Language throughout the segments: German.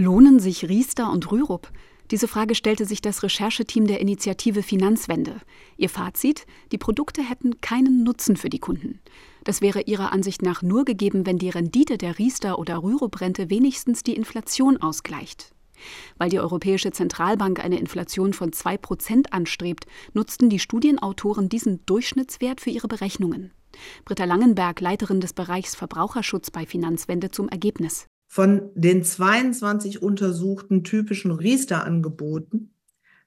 Lohnen sich Riester und Rürup? Diese Frage stellte sich das Rechercheteam der Initiative Finanzwende. Ihr Fazit: Die Produkte hätten keinen Nutzen für die Kunden. Das wäre ihrer Ansicht nach nur gegeben, wenn die Rendite der Riester- oder Rürup-Rente wenigstens die Inflation ausgleicht. Weil die Europäische Zentralbank eine Inflation von 2% anstrebt, nutzten die Studienautoren diesen Durchschnittswert für ihre Berechnungen. Britta Langenberg, Leiterin des Bereichs Verbraucherschutz bei Finanzwende, zum Ergebnis. Von den 22 untersuchten typischen Riester-Angeboten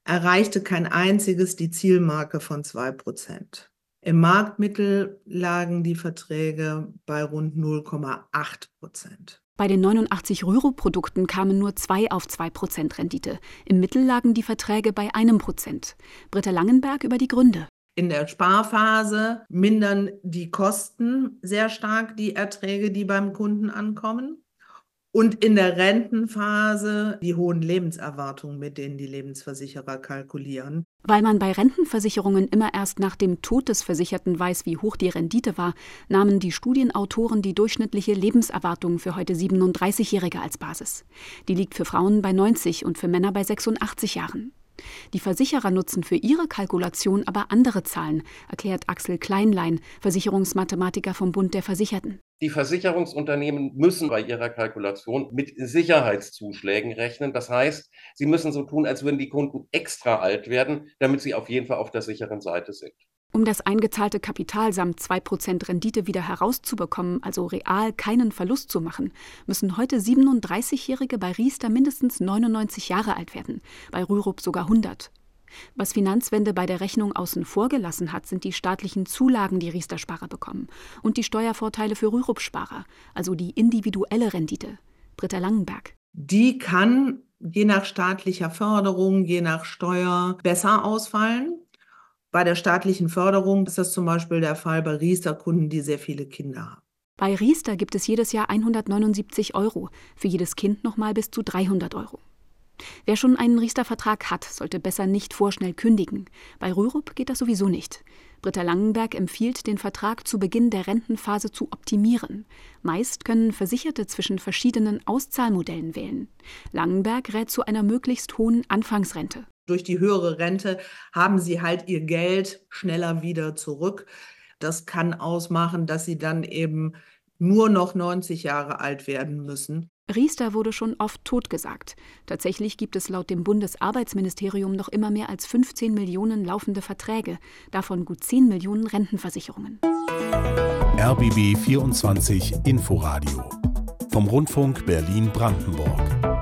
erreichte kein einziges die Zielmarke von 2%. Im Marktmittel lagen die Verträge bei rund 0,8 Prozent. Bei den 89 Rüro-Produkten kamen nur 2 auf 2 Prozent Rendite. Im Mittel lagen die Verträge bei einem Prozent. Britta Langenberg über die Gründe. In der Sparphase mindern die Kosten sehr stark die Erträge, die beim Kunden ankommen. Und in der Rentenphase die hohen Lebenserwartungen, mit denen die Lebensversicherer kalkulieren. Weil man bei Rentenversicherungen immer erst nach dem Tod des Versicherten weiß, wie hoch die Rendite war, nahmen die Studienautoren die durchschnittliche Lebenserwartung für heute 37-Jährige als Basis. Die liegt für Frauen bei 90 und für Männer bei 86 Jahren. Die Versicherer nutzen für ihre Kalkulation aber andere Zahlen, erklärt Axel Kleinlein, Versicherungsmathematiker vom Bund der Versicherten. Die Versicherungsunternehmen müssen bei ihrer Kalkulation mit Sicherheitszuschlägen rechnen. Das heißt, sie müssen so tun, als würden die Kunden extra alt werden, damit sie auf jeden Fall auf der sicheren Seite sind. Um das eingezahlte Kapital samt 2% Rendite wieder herauszubekommen, also real keinen Verlust zu machen, müssen heute 37-Jährige bei Riester mindestens 99 Jahre alt werden, bei Rürup sogar 100. Was Finanzwende bei der Rechnung außen vor gelassen hat, sind die staatlichen Zulagen, die Riester-Sparer bekommen, und die Steuervorteile für Rürup-Sparer, also die individuelle Rendite. Britta Langenberg. Die kann je nach staatlicher Förderung, je nach Steuer besser ausfallen. Bei der staatlichen Förderung ist das zum Beispiel der Fall bei Riester-Kunden, die sehr viele Kinder haben. Bei Riester gibt es jedes Jahr 179 Euro, für jedes Kind nochmal bis zu 300 Euro. Wer schon einen Riester-Vertrag hat, sollte besser nicht vorschnell kündigen. Bei Rürup geht das sowieso nicht. Britta Langenberg empfiehlt, den Vertrag zu Beginn der Rentenphase zu optimieren. Meist können Versicherte zwischen verschiedenen Auszahlmodellen wählen. Langenberg rät zu einer möglichst hohen Anfangsrente durch die höhere Rente haben sie halt ihr Geld schneller wieder zurück. Das kann ausmachen, dass sie dann eben nur noch 90 Jahre alt werden müssen. Riester wurde schon oft totgesagt. Tatsächlich gibt es laut dem Bundesarbeitsministerium noch immer mehr als 15 Millionen laufende Verträge, davon gut 10 Millionen Rentenversicherungen. RBB 24 Inforadio vom Rundfunk Berlin-Brandenburg.